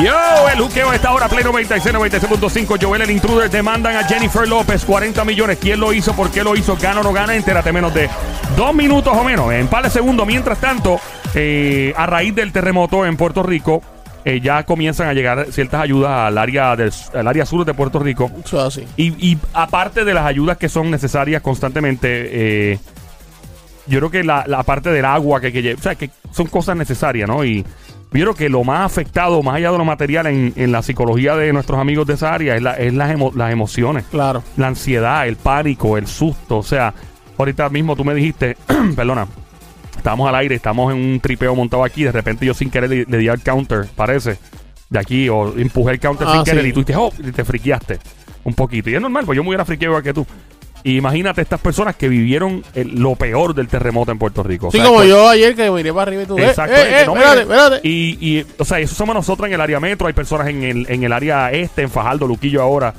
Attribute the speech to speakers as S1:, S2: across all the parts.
S1: Yo, el juqueo a esta hora, Play 96, 96.5. Joel, el intruder, demandan a Jennifer López 40 millones. ¿Quién lo hizo? ¿Por qué lo hizo? ¿Gana o no gana? Entérate menos de dos minutos o menos. En par de segundos. Mientras tanto, eh, a raíz del terremoto en Puerto Rico, eh, ya comienzan a llegar ciertas ayudas al área, del, al área sur de Puerto Rico.
S2: Eso es así.
S1: Y, y aparte de las ayudas que son necesarias constantemente, eh, yo creo que la, la parte del agua que, que o sea, que son cosas necesarias, ¿no? Y yo creo que lo más afectado, más allá de lo material en, en la psicología de nuestros amigos de esa área, es, la- es las, emo- las emociones,
S2: Claro.
S1: la ansiedad, el pánico, el susto. O sea, ahorita mismo tú me dijiste, perdona, estábamos al aire, estamos en un tripeo montado aquí, de repente yo sin querer le, le di al counter, parece, de aquí, o empujé el counter
S2: Ah,
S1: sin querer y tú dijiste, oh, y te friqueaste un poquito. Y es normal, pues yo me hubiera friqueado igual que tú. Y imagínate estas personas que vivieron el- lo peor del terremoto en Puerto Rico. O
S2: Sí,
S1: sea,
S2: como yo ayer que miré para arriba y tú. eh,
S1: Exacto,
S2: eh,
S1: que
S2: eh,
S1: no me-
S2: espérate, espérate.
S1: Y, y, o sea, eso somos nosotros en el área metro. Hay personas en el, en el área este, en Fajardo, Luquillo ahora,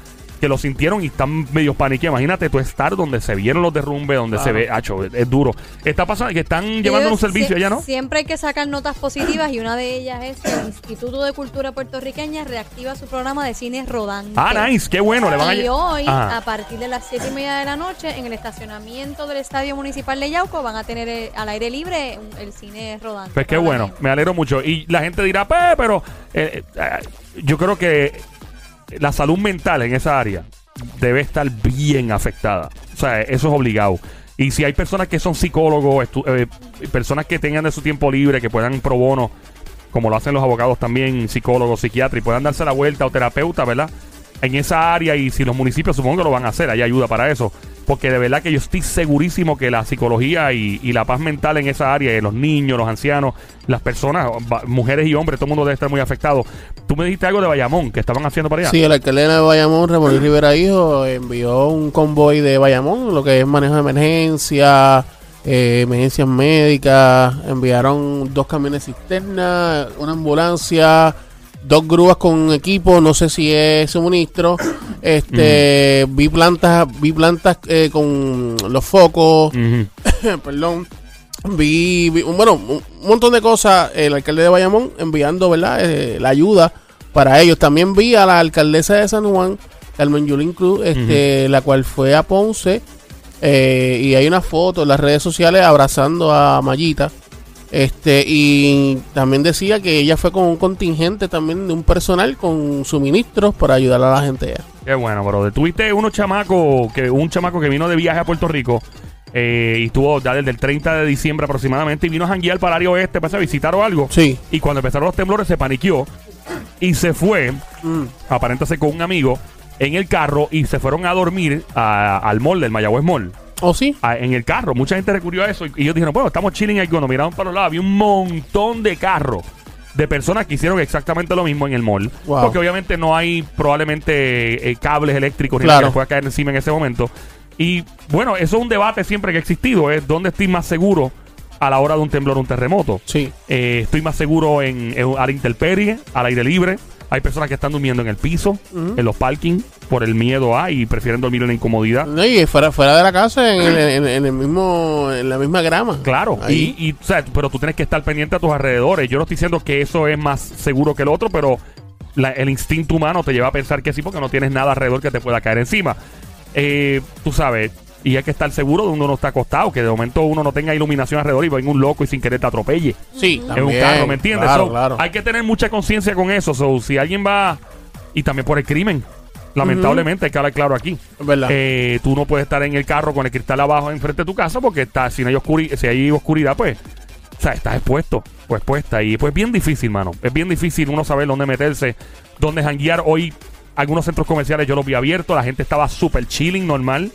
S1: que lo sintieron y están medio paniqueados. Imagínate tú estar donde se vieron los derrumbes, donde se ve, hacho, es, es duro. Está pasando que están llevando un servicio allá, ¿no?
S3: Siempre hay que sacar notas positivas y una de ellas es que el Instituto de Cultura Puertorriqueña reactiva su programa de cine rodante.
S1: Ah, nice, qué bueno. Le van a
S3: Y hoy,
S1: Ajá.
S3: a partir de las 7 y media de la noche, en el estacionamiento del Estadio Municipal de Yauco, van a tener eh, al aire libre el cine rodante.
S1: Pues qué bueno, me alegro mucho. Y la gente dirá, pues, pero eh, eh, yo creo que la salud mental en esa área debe estar bien afectada. O sea, eso es obligado. Y si hay personas que son psicólogos, eh, personas que tengan de su tiempo libre, que puedan pro bono, como lo hacen los abogados también, psicólogos, psiquiatras, y puedan darse la vuelta o terapeuta, ¿verdad? En esa área, y si los municipios supongo que lo van a hacer, hay ayuda para eso. Porque de verdad que yo estoy segurísimo que la psicología y, la paz mental en esa área, de los niños, los ancianos, las personas, mujeres y hombres, todo el mundo debe estar muy afectado. Tú me dijiste algo de Bayamón, que estaban haciendo para allá.
S2: Sí, el alcalde de Bayamón, Ramón Rivera Hijo, envió un convoy de Bayamón, lo que es manejo de emergencia, eh, emergencias médicas, enviaron dos camiones cisterna, una ambulancia, dos grúas con equipo, no sé si es suministro, este, vi plantas, vi plantas eh, con los focos, perdón, vi, bueno, un montón de cosas, el alcalde de Bayamón enviando, ¿verdad? Eh, la ayuda para ellos. También vi a la alcaldesa de San Juan, Carmen Yulín Cruz, este, la cual fue a Ponce, eh, y hay una foto en las redes sociales abrazando a Mayita. Este, y también decía que ella fue con un contingente también de un personal con suministros para ayudar a la gente allá.
S1: Qué bueno, bro. Tuviste unos chamacos, que, un chamaco que vino de viaje a Puerto Rico eh, y estuvo ya desde el 30 de diciembre aproximadamente y vino a janguear para el área oeste para visitar o algo.
S2: Sí.
S1: Y cuando empezaron los temblores se paniqueó y se fue,
S2: Mm.
S1: aparentemente con un amigo, en el carro y se fueron a dormir a- al mall del Mayagüez Mall.
S2: ¿O sí?
S1: a- en el carro. Mucha gente recurrió a eso y, y ellos dijeron, bueno, estamos chilling aquí. Cuando miraron para los lados, había un montón de carros de personas que hicieron exactamente lo mismo en el mall.
S2: Wow.
S1: Porque obviamente no hay probablemente eh, cables eléctricos ni
S2: Claro.
S1: nada que pueda caer encima en ese momento. Y bueno, eso es un debate siempre que ha existido, es dónde estoy más seguro a la hora de un temblor o un terremoto.
S2: Sí.
S1: Eh, estoy más seguro en, en- a la intemperie, al aire libre. Hay personas que están durmiendo en el piso, en los parking, por el miedo a y prefieren dormir en la incomodidad.
S2: No, y fuera, fuera de la casa, en el, en- en el mismo, en la misma grama.
S1: Claro,
S2: Ahí.
S1: y, y, o sea, pero tú tienes que estar pendiente a tus alrededores. Yo no estoy diciendo que eso es más seguro que el otro, pero la- el instinto humano te lleva a pensar que sí, porque no tienes nada alrededor que te pueda caer encima. Eh, tú sabes, y hay que estar seguro de uno no está acostado, que de momento uno no tenga iluminación alrededor y venga un loco y sin querer te atropelle
S2: Sí,
S1: en
S2: también.
S1: un carro, ¿me entiendes?
S2: Claro,
S1: So,
S2: claro.
S1: Hay que tener mucha conciencia con eso. So, si alguien va, y también por el crimen, lamentablemente, hay que hablar claro aquí.
S2: Es verdad.
S1: Eh, tú no puedes estar en el carro con el cristal abajo enfrente de tu casa porque está, si, no hay oscuri- si hay oscuridad, pues, o sea, estás expuesto o expuesta. Y pues es bien difícil, mano. Es bien difícil uno saber dónde meterse, dónde janguear. Hoy, algunos centros comerciales yo los vi abiertos, la gente estaba súper chilling, normal.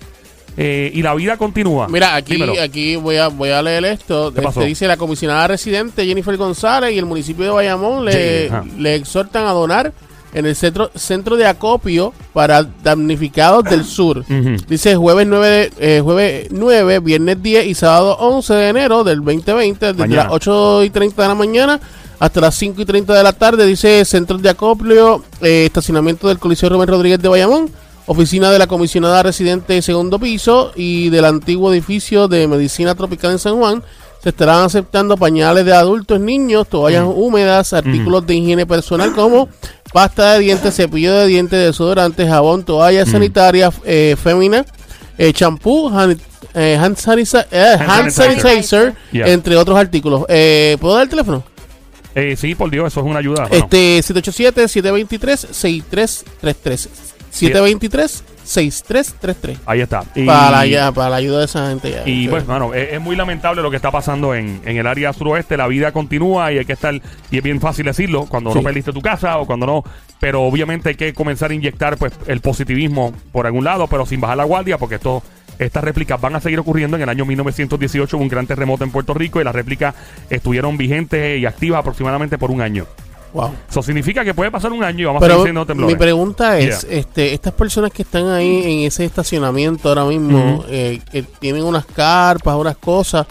S1: Eh, y la vida continúa.
S2: Mira, aquí,
S1: Dímelo.
S2: aquí voy a voy a leer esto.
S1: ¿Qué pasó?
S2: Este dice la comisionada residente Jennifer González y el municipio de Bayamón le, le exhortan a donar en el centro, centro de acopio para damnificados del sur. Dice jueves 9, de- eh, jueves 9, viernes 10 y sábado 11 de enero del 2020, desde
S1: Mañana.
S2: las 8 y 30 de la mañana hasta las 5 y 30 de la tarde. Dice centros de acopio, eh, estacionamiento del Coliseo Rubén Rodríguez de Bayamón, oficina de la comisionada residente de segundo piso y del antiguo edificio de medicina tropical en San Juan. Se estarán aceptando pañales de adultos, niños, toallas húmedas, artículos de higiene personal como pasta de dientes, cepillo de dientes, desodorante, jabón, toallas sanitarias eh, féminas, eh, champú, hand, eh, hand sanitizer, eh,
S1: Hand
S2: hand
S1: sanitizer.
S2: sanitizer,
S1: Yeah.
S2: entre otros artículos. Eh, ¿Puedo dar el teléfono?
S1: Eh, sí, por Dios, eso es una ayuda.
S2: Este 787-723-6333. 723-6333.
S1: Ahí está. Y-
S2: Para, ya, para la ayuda de esa gente ya.
S1: Y pues, mano, es, es muy lamentable lo que está pasando en, en el área suroeste. La vida continúa y hay que estar, y es bien fácil decirlo, cuando
S2: Sí.
S1: no perdiste tu casa o cuando no. Pero obviamente hay que comenzar a inyectar pues el positivismo por algún lado, pero sin bajar la guardia, porque esto, estas réplicas van a seguir ocurriendo. En el año 1918 hubo un gran terremoto en Puerto Rico y las réplicas estuvieron vigentes y activas aproximadamente por un año.
S2: Wow.
S1: Eso significa que puede pasar un año y vamos a
S2: Pero
S1: seguir siendo temblores.
S2: mi pregunta es,
S1: Yeah.
S2: este, estas personas que están ahí en ese estacionamiento ahora mismo, eh, que tienen unas carpas, unas cosas,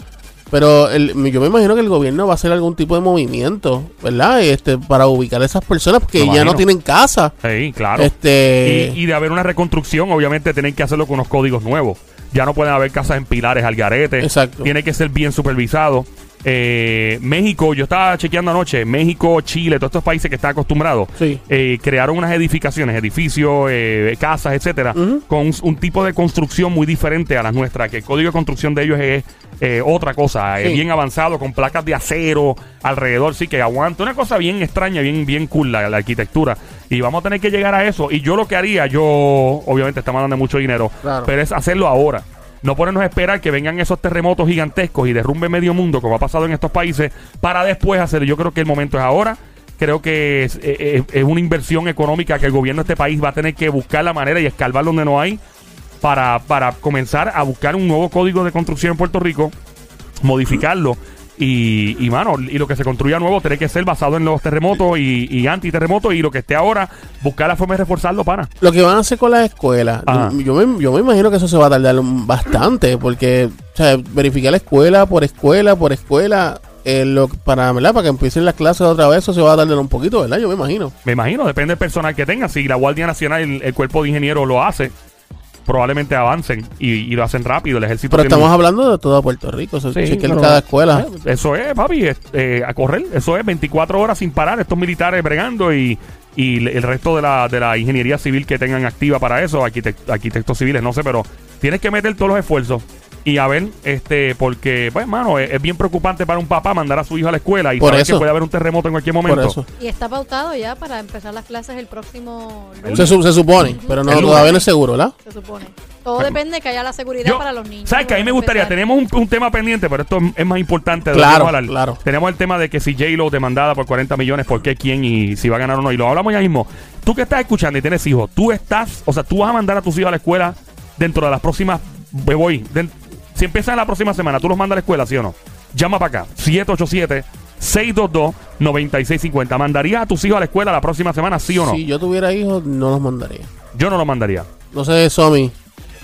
S2: pero el- yo me imagino que el gobierno va a hacer algún tipo de movimiento, ¿verdad? Este, para ubicar a esas personas porque
S1: Me
S2: ya no tienen casa.
S1: Sí, claro.
S2: Este,
S1: Y, y de haber una reconstrucción, obviamente tienen que hacerlo con unos códigos nuevos. Ya no pueden haber casas en pilares al garete.
S2: Exacto.
S1: Tiene que ser bien supervisado. Eh, México, yo estaba chequeando anoche, México, Chile, todos estos países que están acostumbrados,
S2: Sí.
S1: eh, crearon unas edificaciones, edificios, eh, casas, etcétera, con un, un tipo de construcción muy diferente a las nuestras, que el código de construcción de ellos es eh, otra cosa, es
S2: Sí.
S1: bien avanzado, con placas de acero alrededor, sí que aguanta, una cosa bien extraña, bien, bien cool la, la arquitectura. Y vamos a tener que llegar a eso. Y yo lo que haría, yo, obviamente estamos dando mucho dinero,
S2: Claro.
S1: pero es hacerlo ahora. No ponernos a esperar que vengan esos terremotos gigantescos y derrumbe medio mundo, como ha pasado en estos países, para después hacerlo. Yo creo que el momento es ahora. Creo que es, eh, eh, es una inversión económica que el gobierno de este país va a tener que buscar la manera y escarbar donde no hay para, para comenzar a buscar un nuevo código de construcción en Puerto Rico, modificarlo. Y, y mano, y lo que se construya nuevo tiene que ser basado en los terremotos y, y antiterremotos. Y lo que esté ahora, buscar la forma de reforzarlo, pana.
S2: Lo que van a hacer con las escuelas, yo, yo me, yo me imagino que eso se va a tardar bastante, porque o sea, verificar escuela por escuela por escuela, eh, lo, para, ¿verdad? para que empiecen las clases otra vez, eso se va a tardar un poquito, ¿verdad? Yo me imagino.
S1: Me imagino, depende del personal que tenga. Si la Guardia Nacional, el, el cuerpo de ingenieros lo hace, probablemente avancen y, y lo hacen rápido. El ejército
S2: Pero estamos hablando de toda Puerto Rico, o sea,
S1: Sí,
S2: chequen
S1: pero-
S2: cada escuela.
S1: Eh, Eso es, papi, es, eh, a correr. Eso es 24 horas sin parar. Estos militares bregando y, y el resto de la, de la ingeniería civil que tengan activa para eso, arquitect- arquitectos civiles, no sé, pero tienes que meter todos los esfuerzos. Y a ver, este, porque, pues, mano, es, es bien preocupante para un papá mandar a su hijo a la escuela y
S2: Por
S1: saber
S2: eso.
S1: que puede haber un terremoto en cualquier
S2: Por
S1: momento.
S2: eso.
S3: Y está pautado ya para empezar las clases el próximo lunes,
S2: Se, su- se supone, pero no, todavía no es seguro, ¿verdad?
S3: se supone. Todo depende de que haya la seguridad
S1: Yo-
S3: para los niños.
S1: ¿Sabes que A mí me gustaría,
S3: Empezar.
S1: tenemos un, un tema pendiente, pero esto es más importante de lo que
S2: Claro,
S1: hablar.
S2: claro.
S1: Tenemos el tema de que si J-Lo demandada por 40 millones, ¿por qué quién y si va a ganar o no? Y lo hablamos ya mismo. Tú que estás escuchando y tienes hijos, tú estás, o sea, tú vas a mandar a tus hijos a la escuela dentro de las próximas, me voy, si empiezan la próxima semana, tú los mandas a la escuela, ¿sí o no? Llama para acá, 787-622-9650. ¿Mandarías a tus hijos a la escuela la próxima semana, sí o no?
S2: Si yo tuviera hijos, no los mandaría.
S1: Yo no lo mandaría.
S2: No sé, Somi.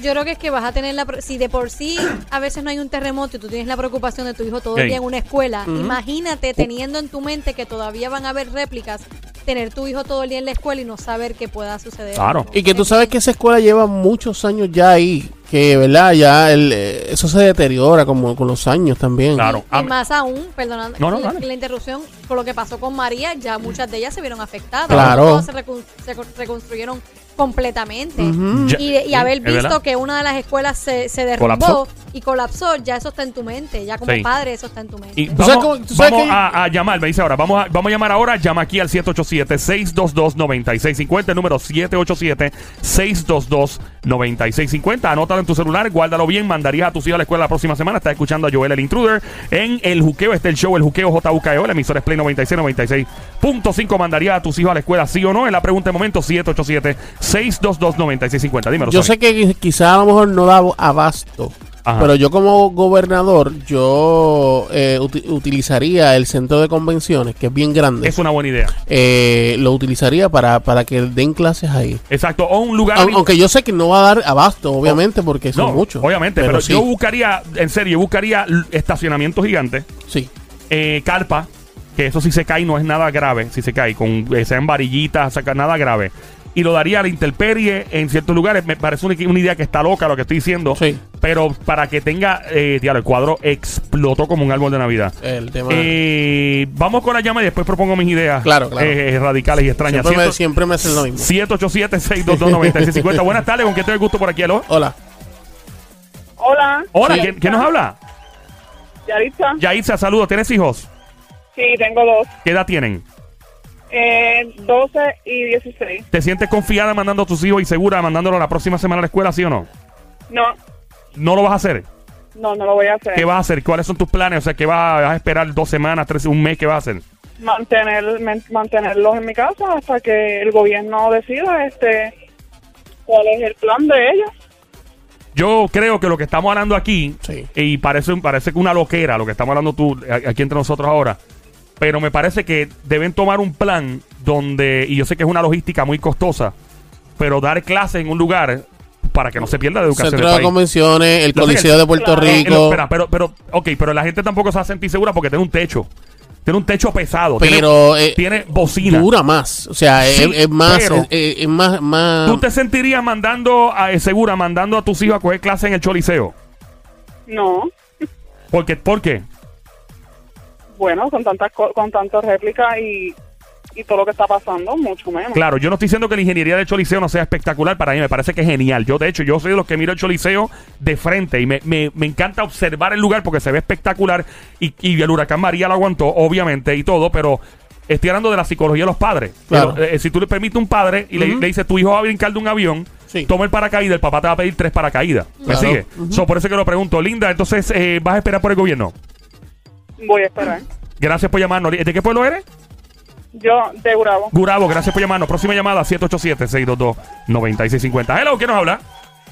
S3: Yo creo que es que vas a tener la... pro- Si de por sí a veces no hay un terremoto y tú tienes la preocupación de tu hijo todo el
S1: Ey.
S3: día en una escuela, imagínate teniendo en tu mente que todavía van a haber réplicas, tener tu hijo todo el día en la escuela y no saber qué pueda suceder.
S1: Claro.
S2: Y que tú sabes que esa escuela lleva muchos años ya ahí. Que, ¿verdad? Ya el, eh, eso se deteriora como con los años también.
S1: Claro.
S3: Y más aún, perdonando
S1: No, no,
S3: la, la interrupción, por lo que pasó con María, ya muchas de ellas se vieron afectadas.
S2: Claro.
S3: Se, recon- se co- reconstruyeron completamente. Y, y haber
S1: verdad.
S3: visto que una de las escuelas se, se derrumbó
S1: Colapsó.
S3: y colapsó, ya eso está en tu mente. Ya como
S1: Sí.
S3: padre, eso está en tu mente.
S1: Y
S2: ¿Tú sabes
S1: vamos,
S2: cómo- tú sabes
S1: vamos
S2: que-
S1: a, a llamar, me dice ahora, vamos a, vamos a llamar ahora, llama aquí al 787-622-9650, el número 787-622-9650, anótalo en tu celular, guárdalo bien, mandarías a tus hijos a la escuela la próxima semana, estás escuchando a Joel el Intruder en El Juqueo, está el show El Juqueo JUKEO, la emisora es Play 96, 96.5, mandarías a tus hijos a la escuela, sí o no, en la pregunta de momento, 787-622-9650, dímelo.
S2: Yo sé que quizá a lo mejor no da abasto.
S1: Ajá.
S2: Pero yo como gobernador, yo eh, uti- utilizaría el centro de convenciones, que es bien grande.
S1: Es una buena idea.
S2: Eh, lo utilizaría para, para que den clases ahí.
S1: Exacto, o un lugar...
S2: Aun- Aunque yo sé que no va a dar abasto, obviamente, porque son
S1: No,
S2: muchos.
S1: Obviamente, pero,
S2: sí,
S1: yo buscaría, en serio, yo buscaría estacionamientos gigantes,
S2: sí.
S1: eh, carpa, que eso si se cae no es nada grave, si se cae, con eh, sean varillitas, saca nada grave. Y lo daría a la intemperie en ciertos lugares. Me parece una, una idea que está loca lo que estoy diciendo.
S2: Sí.
S1: Pero para que tenga, eh, el cuadro explotó como un árbol de Navidad.
S2: El tema.
S1: Eh, vamos con la llama y después propongo mis ideas
S2: Claro, claro.
S1: eh, radicales y extrañas.
S2: siempre, me,
S1: Ciento-
S2: siempre me hacen lo mismo.
S1: 787-622-9650. Buenas tardes, ¿con quién tengo el gusto por aquí? ¿Aló?
S2: Hola.
S4: Hola.
S1: Hola,
S2: Sí.
S1: ¿quién, quién nos habla?
S4: Yaritza.
S1: Yaitza, saludos. ¿Tienes hijos?
S4: Sí, tengo dos.
S1: ¿Qué edad tienen?
S4: Eh, 12 y 16.
S1: ¿Te sientes confiada mandando a tus hijos y segura mandándolo la próxima semana a la escuela, sí o no?
S4: No,
S1: ¿No lo vas a hacer?
S4: no, no lo voy a hacer.
S1: ¿Qué vas a hacer? ¿Cuáles son tus planes? O sea, ¿qué vas a, vas a esperar dos semanas, tres, un mes? ¿Qué vas a hacer?
S4: Mantener, mantenerlos en mi casa hasta que el gobierno decida este cuál es el plan de ellos.
S1: Yo creo que lo que estamos hablando aquí,
S2: Sí.
S1: y parece, parece que una loquera lo que estamos hablando tú aquí entre nosotros ahora, pero me parece que deben tomar un plan donde, y yo sé que es una logística muy costosa, pero dar clases en un lugar para que no se pierda la educación
S2: Centro
S1: del
S2: de
S1: país.
S2: convenciones, el Coliseo de Puerto.
S1: Eh, eh,
S2: Rico.
S1: espera, pero, pero, ok, pero la gente tampoco se va a sentir segura porque tiene un techo. Tiene un techo pesado. tiene-
S2: pero eh,
S1: tiene, bocina.
S2: dura más. O sea,
S1: Sí,
S2: es, es más.
S1: pero-
S2: es, es- es más, más
S1: ¿Tú te sentirías mandando, a, eh, segura, mandando a tus hijos a coger clases en el Choliseo?
S4: No,
S1: Porque, ¿Por qué?
S4: Bueno, con tantas co- con tantas réplicas y, y todo lo que está pasando, mucho menos.
S1: Claro, yo no estoy diciendo que la ingeniería del Choliseo no sea espectacular, para mí me parece que es genial. Yo, de hecho, yo soy de los que miro el Choliseo de frente y me, me- me encanta observar el lugar porque se ve espectacular y, y el huracán María lo aguantó, obviamente, y todo, pero estoy hablando de la psicología de los padres.
S2: Claro.
S1: Pero, eh, si tú le permites a un padre y le, le dices, tu hijo va a brincar de un avión,
S2: Sí.
S1: toma el paracaídas, el papá te va a pedir tres paracaídas. ¿Me
S2: Claro.
S1: sigue?
S2: Ujú.
S1: So, por eso que lo pregunto. Linda, entonces, eh, ¿vas a esperar por el gobierno?
S4: Voy a esperar.
S1: Gracias por llamarnos. ¿De qué pueblo eres?
S4: Yo, de Bravo.
S1: Gurabo, gracias por llamarnos. Próxima llamada, 787-622-9650. Hello, ¿quién nos habla?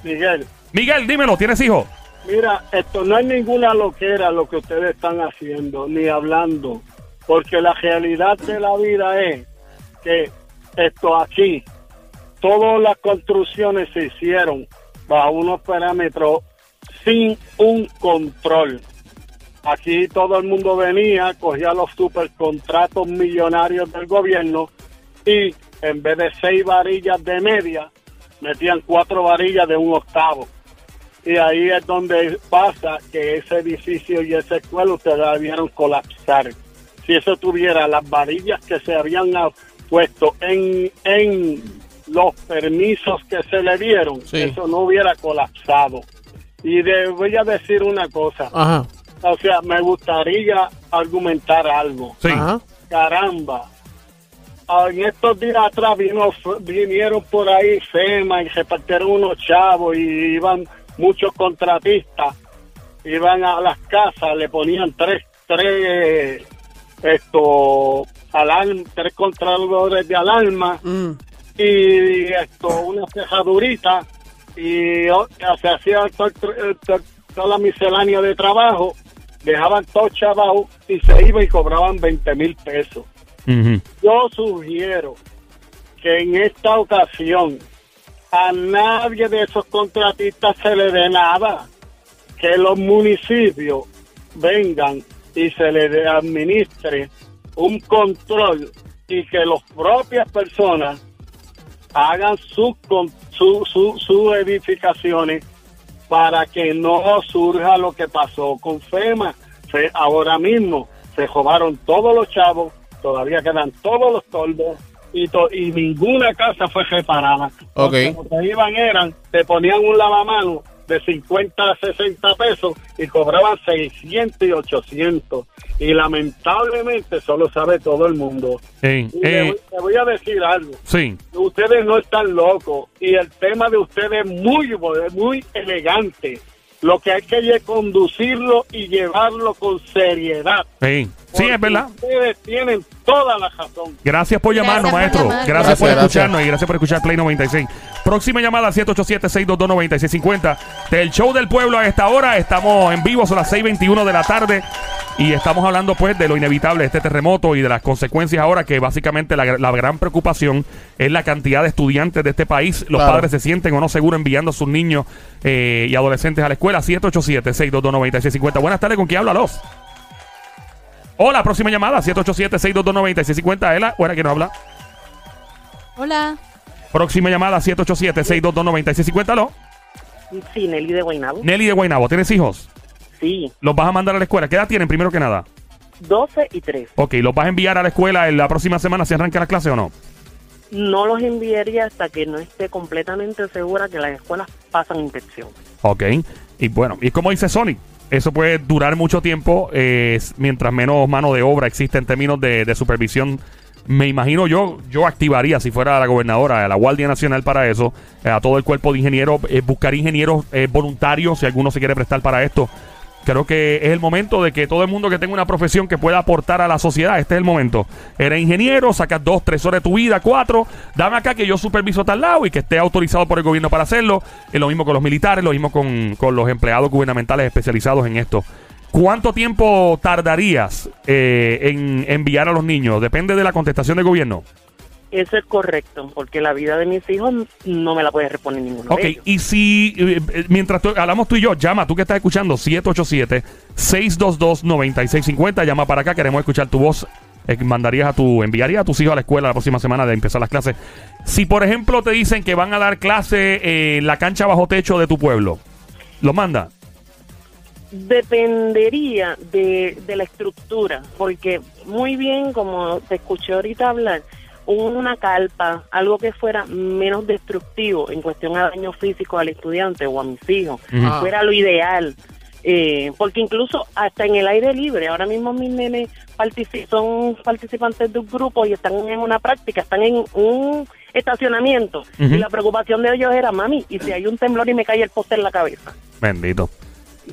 S5: Miguel,
S1: Miguel, dímelo, ¿tienes hijos?
S5: mira, esto no es ninguna loquera lo que ustedes están haciendo, ni hablando, porque la realidad de la vida es que esto aquí, todas las construcciones se hicieron bajo unos parámetros sin un control. Aquí todo el mundo venía, cogía los supercontratos millonarios del gobierno y en vez de seis varillas de media, metían cuatro varillas de un octavo. Y ahí es donde pasa que ese edificio y esa escuela ustedes la vieron colapsar. Si eso tuviera las varillas que se habían puesto en, en los permisos que se le dieron,
S2: Sí.
S5: eso no hubiera colapsado. Y le voy a decir una cosa,
S2: Ajá.
S5: O sea, me gustaría argumentar algo
S1: Sí.
S2: Ajá.
S5: caramba. Ah, En estos días atrás vino, vinieron por ahí FEMA y repartieron unos chavos y iban muchos contratistas, iban a las casas, le ponían tres, tres, esto, alarm, tres controladores de alarma
S2: Mm.
S5: y esto, una cejadurita y o- se hacía to- to- toda la miscelánea de trabajo, dejaban todo chavao y se iba y cobraban 20 mil pesos. Yo sugiero que en esta ocasión a nadie de esos contratistas se le dé nada, que los municipios vengan y se le administre un control y que las propias personas hagan sus su, su, sus edificaciones para que no surja lo que pasó con FEMA. Se- ahora mismo se robaron todos los chavos, todavía quedan todos los toldos y, to- y ninguna casa fue reparada. Porque Lo que iban eran, te ponían un lavamano de 50 a 60 pesos y cobraban 600 y 800. Y lamentablemente eso lo sabe todo el mundo.
S1: Eh,
S5: Y le,
S1: eh,
S5: voy- le voy a decir algo
S1: sí.
S5: ustedes no están locos y el tema de ustedes es muy, muy elegante. Lo que hay que es conducirlo y llevarlo con seriedad.
S1: Sí, sí, es verdad.
S5: Ustedes tienen toda la razón.
S1: Gracias por llamarnos,
S3: Gracias por
S1: maestro.
S3: llamar.
S1: Gracias, por
S2: Gracias,
S1: escucharnos y gracias por escuchar Play 96. Próxima llamada 787-622-9650 del show del pueblo a esta hora. Estamos en vivo, son las 6:21 de la tarde y estamos hablando pues de lo inevitable de este terremoto y de las consecuencias ahora que básicamente la, la gran preocupación es la cantidad de estudiantes de este país. Los
S2: Claro.
S1: padres se sienten o no seguros enviando a sus niños eh, y adolescentes a la escuela. 787-622-9650. Buenas tardes, ¿con quién habla los? Hola, próxima llamada, 787-622-9650. Ela, buena, ¿quién nos habla?
S3: Hola.
S1: Próxima llamada 787-622-9650. ¿Aló?
S6: Sí, Nelly de Guaynabo.
S1: Nelly de Guaynabo, ¿tienes hijos?
S6: Sí,
S1: ¿Los vas a mandar a la escuela? ¿Qué edad tienen primero que nada?
S6: 12 y 3.
S1: Ok, ¿los vas a enviar a la escuela en la próxima semana si arranca la clase o no?
S6: No los enviaría hasta que no esté completamente segura que las escuelas pasan inspección.
S1: Ok. Y bueno, y como dice Sony, eso puede durar mucho tiempo eh, mientras menos mano de obra existe en términos de, de supervisión. Me imagino yo, yo activaría si fuera la gobernadora, a la Guardia Nacional para eso, eh, a todo el cuerpo de ingenieros, eh, buscar ingenieros eh, voluntarios si alguno se quiere prestar para esto. Creo que es el momento de que todo el mundo que tenga una profesión que pueda aportar a la sociedad, este es el momento. Eres ingeniero, sacas dos, tres horas de tu vida, cuatro, dame acá que yo superviso tal lado y que esté autorizado por el gobierno para hacerlo. Es lo mismo con los militares, lo mismo con, con los empleados gubernamentales especializados en esto. ¿Cuánto tiempo tardarías eh, en enviar a los niños? Depende de la contestación del gobierno.
S6: Eso es correcto, porque la vida de mis hijos no me la puede reponer ninguno
S1: Ok,
S6: de ellos.
S1: y si eh, eh, mientras tú- hablamos tú y yo, llama, tú que estás escuchando, 787-622-9650, llama para acá, queremos escuchar tu voz. Eh, mandarías a tu, enviarías a tus hijos a la escuela la próxima semana de empezar las clases. Si por ejemplo te dicen que van a dar clase en la cancha bajo techo de tu pueblo, ¿lo manda?
S6: Dependería de, de la estructura, porque muy bien, como te escuché ahorita hablar, una calpa, algo que fuera menos destructivo en cuestión a daño físico al estudiante o a mis hijos.
S2: Ah.
S6: fuera lo ideal. Eh, porque incluso hasta en el aire libre, ahora mismo mis nenes son participantes de un grupo y están en una práctica, están en un estacionamiento y la preocupación de ellos era, mami, y si hay un temblor y me cae el poste en la cabeza.
S1: Bendito.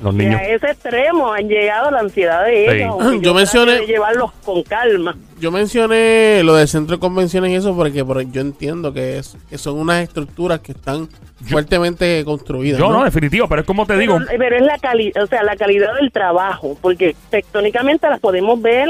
S1: Los niños.
S6: a ese extremo han llegado la ansiedad de
S1: Sí.
S6: ellos. aunque
S2: Yo mencioné-
S6: llevarlos con calma.
S2: Yo mencioné lo del centro de convenciones y eso porque, porque yo entiendo que, es, que son unas estructuras que están fuertemente construidas.
S1: Yo no,
S2: ¿no?
S1: definitivo, pero es como te digo.
S6: Pero, es la calidad, o sea, la calidad del trabajo, porque tectónicamente las podemos ver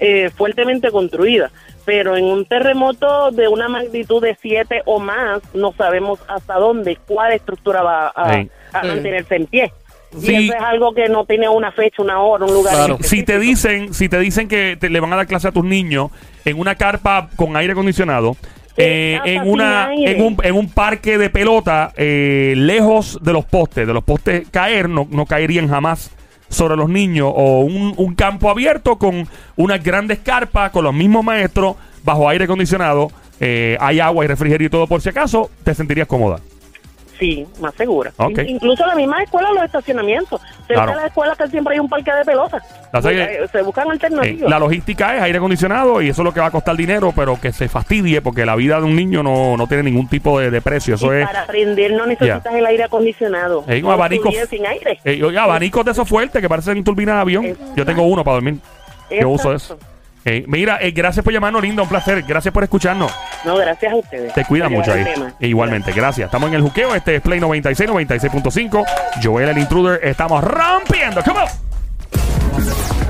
S6: eh, fuertemente construidas, pero en un terremoto de una magnitud de 7 o más, no sabemos hasta dónde, cuál estructura va a,
S1: Sí.
S6: a
S2: Sí.
S6: mantenerse en pie.
S1: Sí.
S6: Y eso es algo que no tiene una fecha, una hora, un lugar.
S2: Claro.
S1: si te dicen, si te dicen que te- le van a dar clase a tus niños en una carpa con aire acondicionado, eh, en una, en un, en un parque de pelota, eh, lejos de los postes, de los postes caer, no, no caerían jamás sobre los niños, o un, un campo abierto con unas grandes carpas, con los mismos maestros, bajo aire acondicionado, eh, hay agua y refrigerio y todo por si acaso, te sentirías cómoda.
S6: Sí, más segura.
S1: Ok.
S6: In- Incluso la misma escuela, los estacionamientos. Cerca
S1: Claro.
S6: de las escuelas que siempre hay un parque de pelotas.
S1: La
S6: eh, se buscan
S1: Eh,
S6: alternativas.
S1: la logística es aire acondicionado y eso es lo que va a costar dinero, pero que se fastidie porque la vida de un niño no, no tiene ningún tipo de, de precio. Eso
S6: y
S1: es.
S6: para aprender no necesitas el aire acondicionado.
S1: Hay un
S6: No
S1: abanico-
S6: sin aire.
S1: Eh, abanicos de esos fuertes que parecen turbinas de avión.
S6: Exacto.
S1: Yo tengo uno para dormir. Yo uso eso. Eh, mira, eh, gracias por llamarnos, Linda. Un placer. Gracias por escucharnos.
S6: No, gracias a ustedes.
S1: Te cuida mucho ahí. E igualmente, gracias. Estamos en el juqueo. Este es Play 96, 96.5. Joel el Intruder. Estamos rompiendo. ¡Come on!